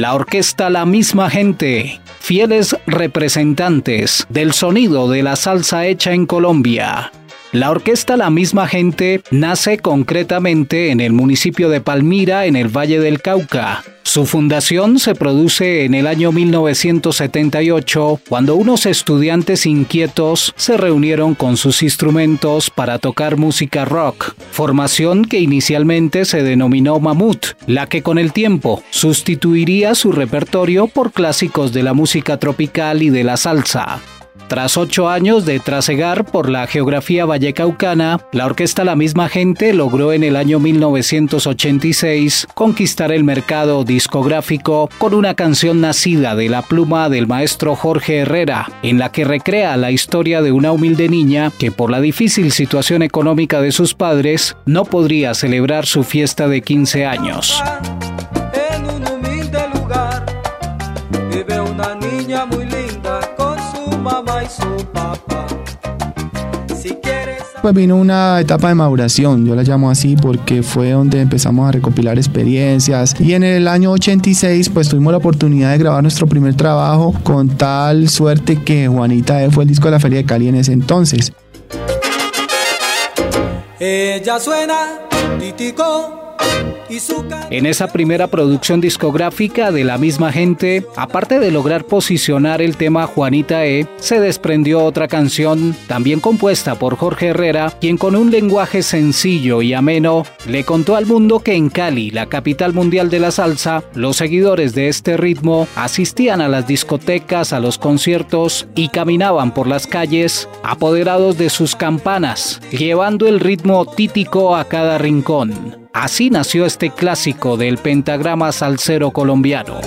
La orquesta La misma gente, fieles representantes del sonido de la salsa hecha en Colombia. La orquesta La misma gente nace concretamente en el municipio de Palmira, en el Valle del Cauca. Su fundación se produce en el año 1978, cuando unos estudiantes inquietos se reunieron con sus instrumentos para tocar música rock, formación que inicialmente se denominó Mamut, la que con el tiempo sustituiría su repertorio por clásicos de la música tropical y de la salsa. Tras ocho años de trasegar por la geografía vallecaucana, la orquesta La misma gente logró en el año 1986 conquistar el mercado discográfico con una canción nacida de la pluma del maestro Jorge Herrera, en la que recrea la historia de una humilde niña que por la difícil situación económica de sus padres no podría celebrar su fiesta de 15 años. Su papá. Si quieres Pues vino una etapa de maduración, yo la llamo así porque fue donde empezamos a recopilar experiencias y en el año 86 pues tuvimos la oportunidad de grabar nuestro primer trabajo con tal suerte que Juanita E fue el disco de la Feria de Cali en ese entonces. ella suena titico En esa primera producción discográfica de la misma gente, aparte de lograr posicionar el tema Juanita E, se desprendió otra canción, también compuesta por Jorge Herrera, quien con un lenguaje sencillo y ameno le contó al mundo que en Cali, la capital mundial de la salsa, los seguidores de este ritmo asistían a las discotecas, a los conciertos y caminaban por las calles apoderados de sus campanas, llevando el ritmo títico a cada rincón. Así nació este clásico del pentagrama salsero colombiano.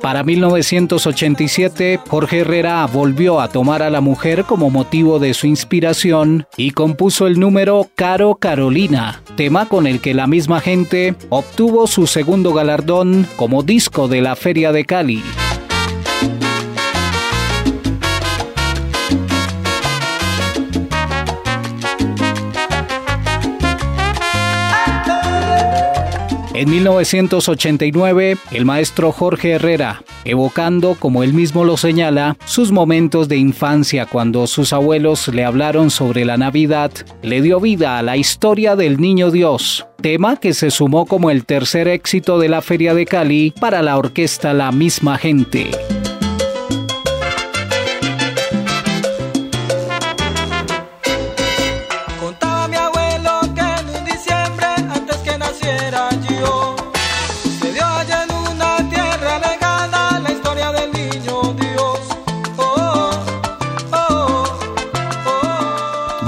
Para 1987, Jorge Herrera volvió a tomar a la mujer como motivo de su inspiración y compuso el número Caro Carolina, tema con el que la misma gente obtuvo su segundo galardón como disco de la Feria de Cali. En 1989, el maestro Jorge Herrera, evocando, como él mismo lo señala, sus momentos de infancia cuando sus abuelos le hablaron sobre la Navidad, le dio vida a la historia del Niño Dios, tema que se sumó como el tercer éxito de la Feria de Cali para la orquesta La misma gente.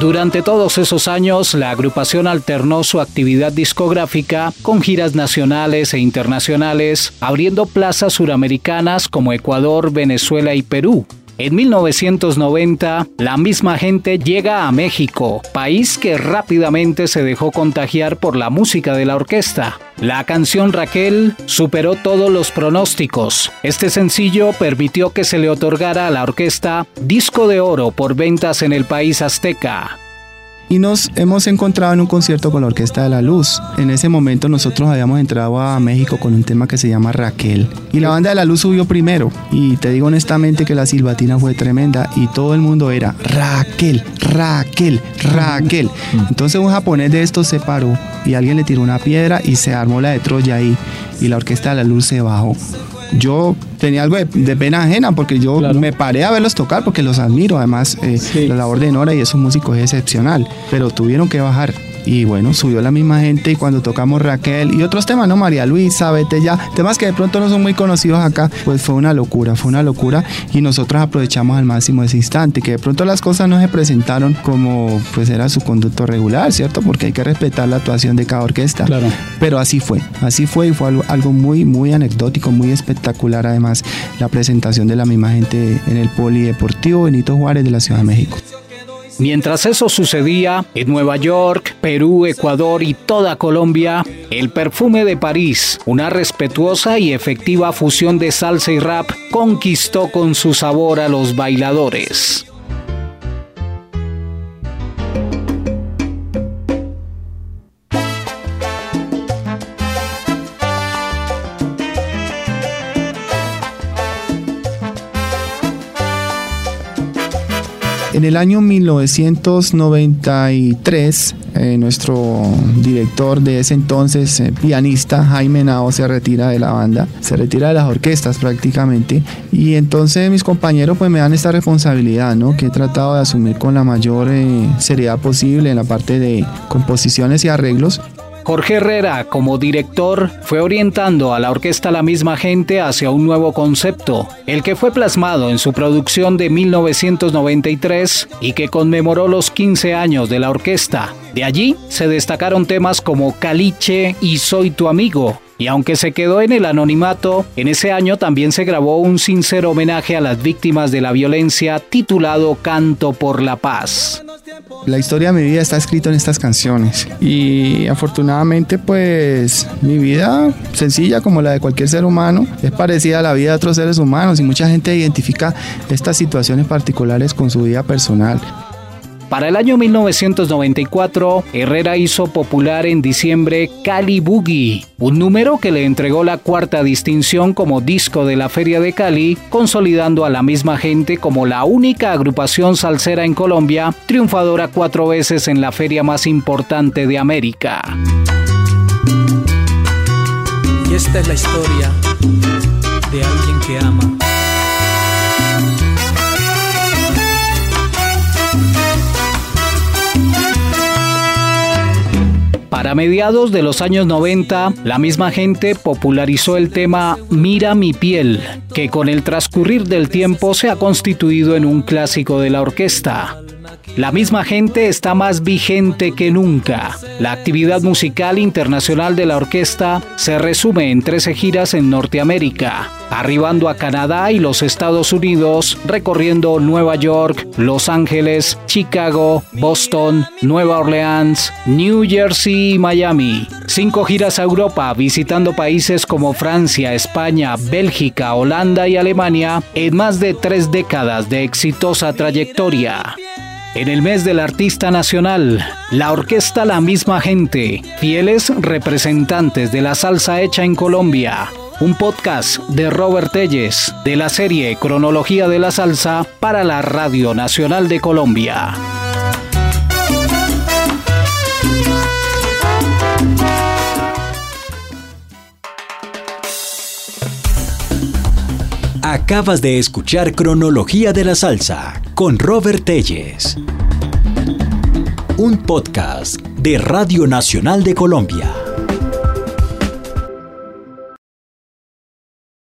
Durante todos esos años, la agrupación alternó su actividad discográfica con giras nacionales e internacionales, abriendo plazas suramericanas como Ecuador, Venezuela y Perú. En 1990, la misma gente llega a México, país que rápidamente se dejó contagiar por la música de la orquesta. La canción Raquel superó todos los pronósticos. Este sencillo permitió que se le otorgara a la orquesta disco de oro por ventas en el país azteca. Y nos hemos encontrado en un concierto con la Orquesta de la Luz. En ese momento nosotros habíamos entrado a México con un tema que se llama Raquel. Y la banda de la Luz subió primero. Y te digo honestamente que la silbatina fue tremenda y todo el mundo era Raquel, Raquel, Raquel. Entonces un japonés de estos se paró y alguien le tiró una piedra y se armó la de Troya ahí. Y la Orquesta de la Luz se bajó. Yo tenía algo de, de pena ajena porque yo me paré a verlos tocar porque los admiro. Además, eh, la labor de Nora y esos músicos es excepcional. Pero tuvieron que bajar. Y bueno, subió la misma gente y cuando tocamos Raquel y otros temas, ¿no? María Luisa, vete ya, temas que de pronto no son muy conocidos acá, pues fue una locura, fue una locura y nosotros aprovechamos al máximo ese instante, que de pronto las cosas no se presentaron como pues era su conducto regular, ¿cierto? Porque hay que respetar la actuación de cada orquesta. Claro. Pero así fue, así fue y fue algo, algo muy, muy anecdótico, muy espectacular además la presentación de la misma gente en el Polideportivo Benito Juárez de la Ciudad de México. Mientras eso sucedía, en Nueva York, Perú, Ecuador y toda Colombia, el perfume de París, una respetuosa y efectiva fusión de salsa y rap, conquistó con su sabor a los bailadores. En el año 1993, eh, nuestro director de ese entonces, eh, pianista Jaime Nao, se retira de la banda, se retira de las orquestas prácticamente. Y entonces mis compañeros pues me dan esta responsabilidad, ¿no? Que he tratado de asumir con la mayor eh, seriedad posible en la parte de composiciones y arreglos. Jorge Herrera, como director, fue orientando a la orquesta La misma gente hacia un nuevo concepto, el que fue plasmado en su producción de 1993 y que conmemoró los 15 años de la orquesta. De allí se destacaron temas como Caliche y Soy tu amigo, y aunque se quedó en el anonimato, en ese año también se grabó un sincero homenaje a las víctimas de la violencia titulado Canto por la Paz. La historia de mi vida está escrita en estas canciones y afortunadamente pues mi vida sencilla como la de cualquier ser humano es parecida a la vida de otros seres humanos y mucha gente identifica estas situaciones particulares con su vida personal. Para el año 1994, Herrera hizo popular en diciembre Cali Boogie, un número que le entregó la cuarta distinción como disco de la Feria de Cali, consolidando a la misma gente como la única agrupación salsera en Colombia, triunfadora cuatro veces en la feria más importante de América. Y esta es la historia de alguien que ama. Para mediados de los años 90, la misma gente popularizó el tema Mira mi piel, que con el transcurrir del tiempo se ha constituido en un clásico de la orquesta. La misma gente está más vigente que nunca. La actividad musical internacional de la orquesta se resume en 13 giras en Norteamérica, arribando a Canadá y los Estados Unidos, recorriendo Nueva York, Los Ángeles, Chicago, Boston, Nueva Orleans, New Jersey y Miami. Cinco giras a Europa, visitando países como Francia, España, Bélgica, Holanda y Alemania en más de tres décadas de exitosa trayectoria. En el mes del artista nacional, la orquesta La misma gente, fieles representantes de la salsa hecha en Colombia. Un podcast de Robert Telles de la serie Cronología de la Salsa para la Radio Nacional de Colombia. Acabas de escuchar Cronología de la Salsa con Robert Telles. Un podcast de Radio Nacional de Colombia.